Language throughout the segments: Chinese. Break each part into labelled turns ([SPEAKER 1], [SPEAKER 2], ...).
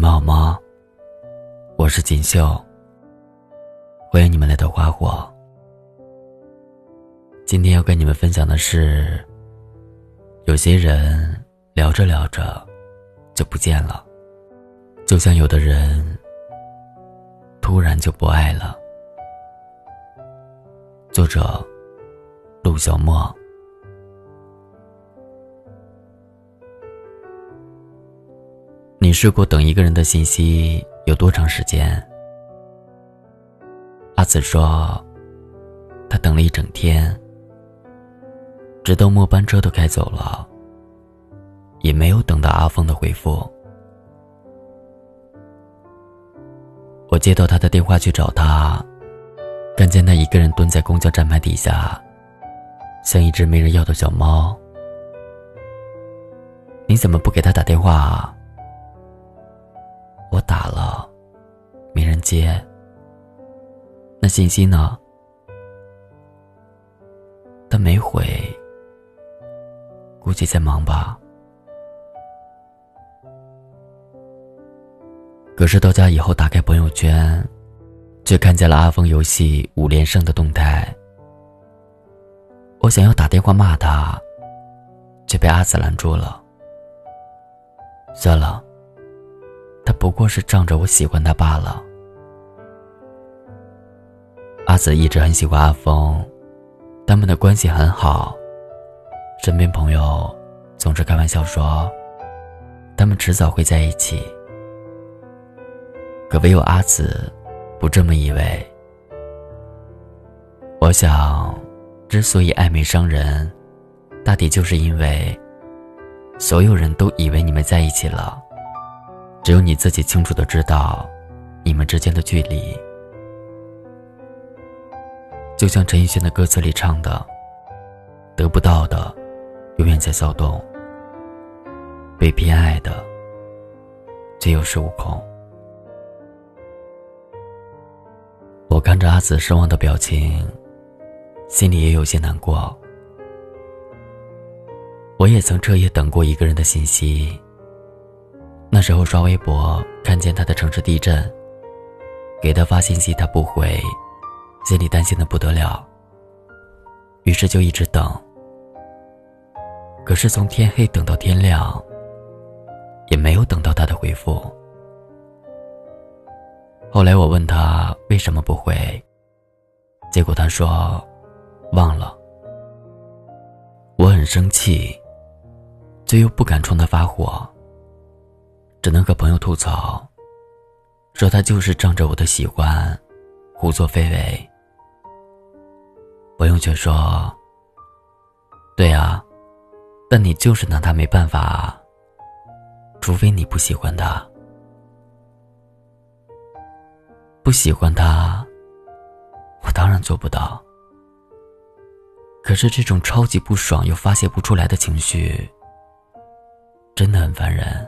[SPEAKER 1] 们好吗？我是锦绣。欢迎你们来到花火。今天要跟你们分享的是，有些人聊着聊着就不见了，就像有的人突然就不爱了。作者：陆小莫。你试过等一个人的信息有多长时间？阿紫说，他等了一整天，直到末班车都开走了，也没有等到阿峰的回复。我接到他的电话去找他，看见他一个人蹲在公交站牌底下，像一只没人要的小猫。你怎么不给他打电话啊？我打了，没人接。那信息呢？他没回，估计在忙吧。可是到家以后，打开朋友圈，却看见了阿峰游戏五连胜的动态。我想要打电话骂他，却被阿紫拦住了。算了。他不过是仗着我喜欢他罢了。阿紫一直很喜欢阿峰，他们的关系很好。身边朋友总是开玩笑说，他们迟早会在一起。可唯有阿紫不这么以为。我想，之所以暧昧伤人，大抵就是因为所有人都以为你们在一起了。只有你自己清楚的知道，你们之间的距离，就像陈奕迅的歌词里唱的：“得不到的，永远在骚动；被偏爱的，却有恃无恐。”我看着阿紫失望的表情，心里也有些难过。我也曾彻夜等过一个人的信息。那时候刷微博，看见他的城市地震，给他发信息他不回，心里担心的不得了。于是就一直等。可是从天黑等到天亮，也没有等到他的回复。后来我问他为什么不回，结果他说忘了。我很生气，却又不敢冲他发火。只能和朋友吐槽，说他就是仗着我的喜欢，胡作非为。朋友却说：“对啊，但你就是拿他没办法，除非你不喜欢他，不喜欢他，我当然做不到。可是这种超级不爽又发泄不出来的情绪，真的很烦人。”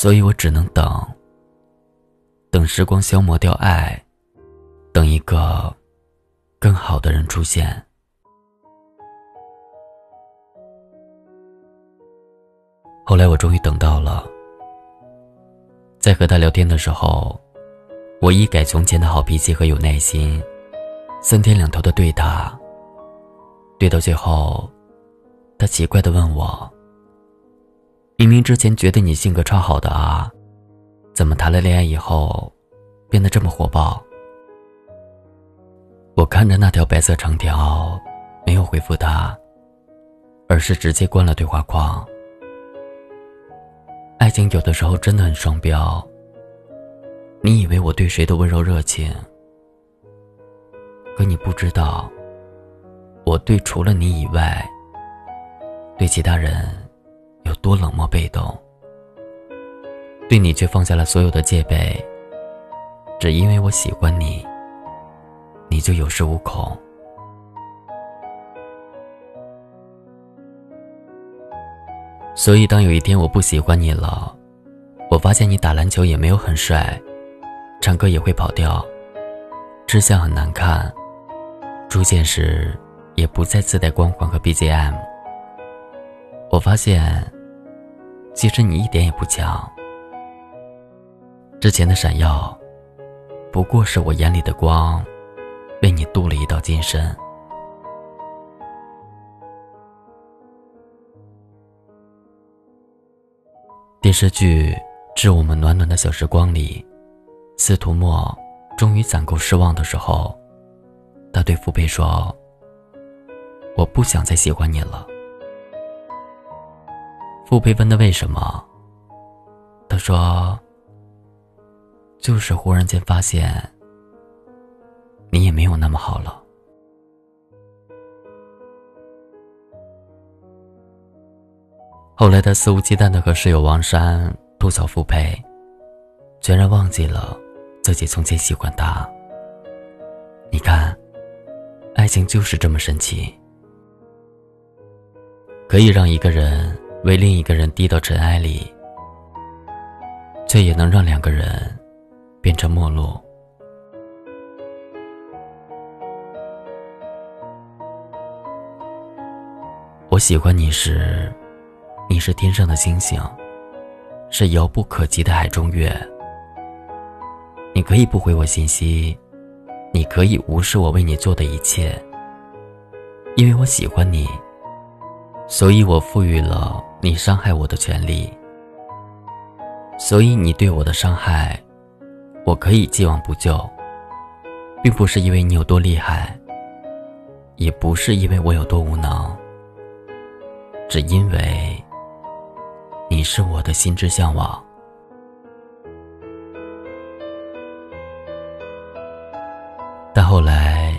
[SPEAKER 1] 所以我只能等，等时光消磨掉爱，等一个更好的人出现。后来我终于等到了，在和他聊天的时候，我一改从前的好脾气和有耐心，三天两头的对他，对到最后，他奇怪的问我。明明之前觉得你性格超好的啊，怎么谈了恋爱以后，变得这么火爆？我看着那条白色长条，没有回复他，而是直接关了对话框。爱情有的时候真的很双标。你以为我对谁都温柔热情，可你不知道，我对除了你以外，对其他人。有多冷漠被动，对你却放下了所有的戒备，只因为我喜欢你，你就有恃无恐。所以，当有一天我不喜欢你了，我发现你打篮球也没有很帅，唱歌也会跑调，吃相很难看，出现时也不再自带光环和 BGM，我发现。其实你一点也不强。之前的闪耀，不过是我眼里的光，为你镀了一道金身。电视剧《致我们暖暖的小时光》里，司徒墨终于攒够失望的时候，他对傅佩说：“我不想再喜欢你了。”傅培问他为什么，他说。就是忽然间发现，你也没有那么好了。后来他肆无忌惮的和室友王珊吐槽傅佩，全然忘记了自己从前喜欢他。你看，爱情就是这么神奇，可以让一个人为另一个人低到尘埃里，却也能让两个人。变成陌路。我喜欢你时，你是天上的星星，是遥不可及的海中月。你可以不回我信息，你可以无视我为你做的一切，因为我喜欢你，所以我赋予了你伤害我的权利。所以你对我的伤害。我可以既往不咎，并不是因为你有多厉害，也不是因为我有多无能，只因为你是我的心之向往。但后来，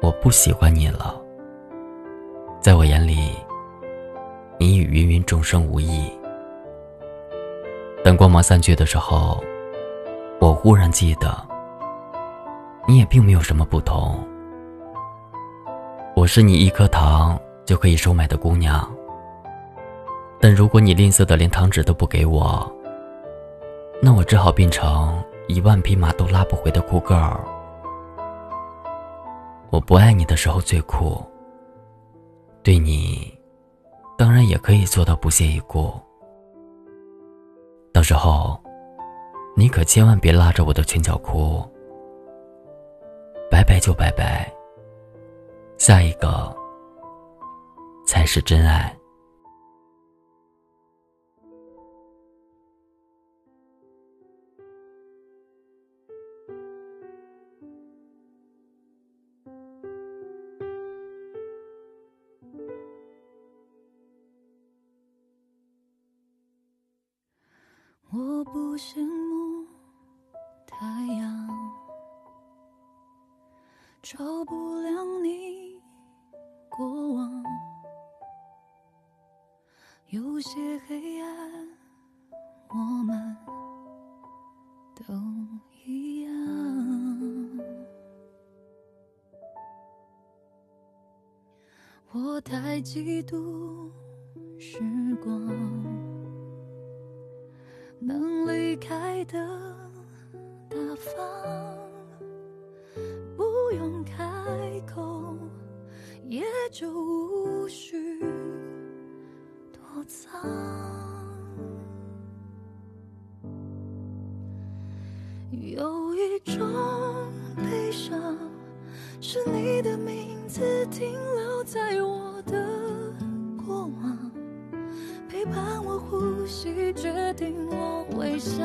[SPEAKER 1] 我不喜欢你了，在我眼里，你与芸芸众生无异。等光芒散去的时候。我忽然记得，你也并没有什么不同。我是你一颗糖就可以收买的姑娘，但如果你吝啬的连糖纸都不给我，那我只好变成一万匹马都拉不回的酷 girl。我不爱你的时候最酷，对你，当然也可以做到不屑一顾。到时候。你可千万别拉着我的裙角哭，拜拜就拜拜，下一个才是真爱。
[SPEAKER 2] 照不亮你过往。有些黑暗，我们都一样。我太嫉妒时光。能离开的大方，不用开口，也就无需躲藏。有一种悲伤，是你的名字停留在我的过往。陪伴我呼吸，决定我微笑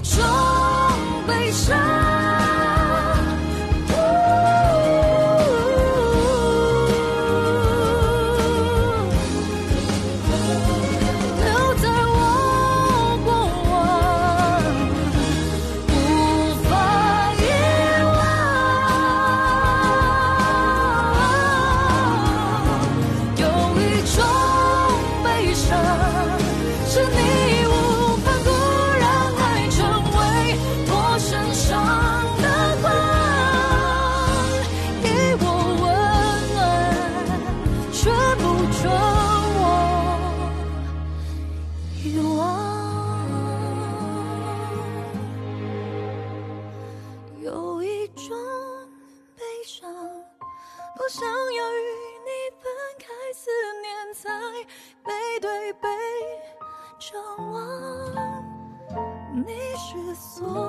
[SPEAKER 2] 终所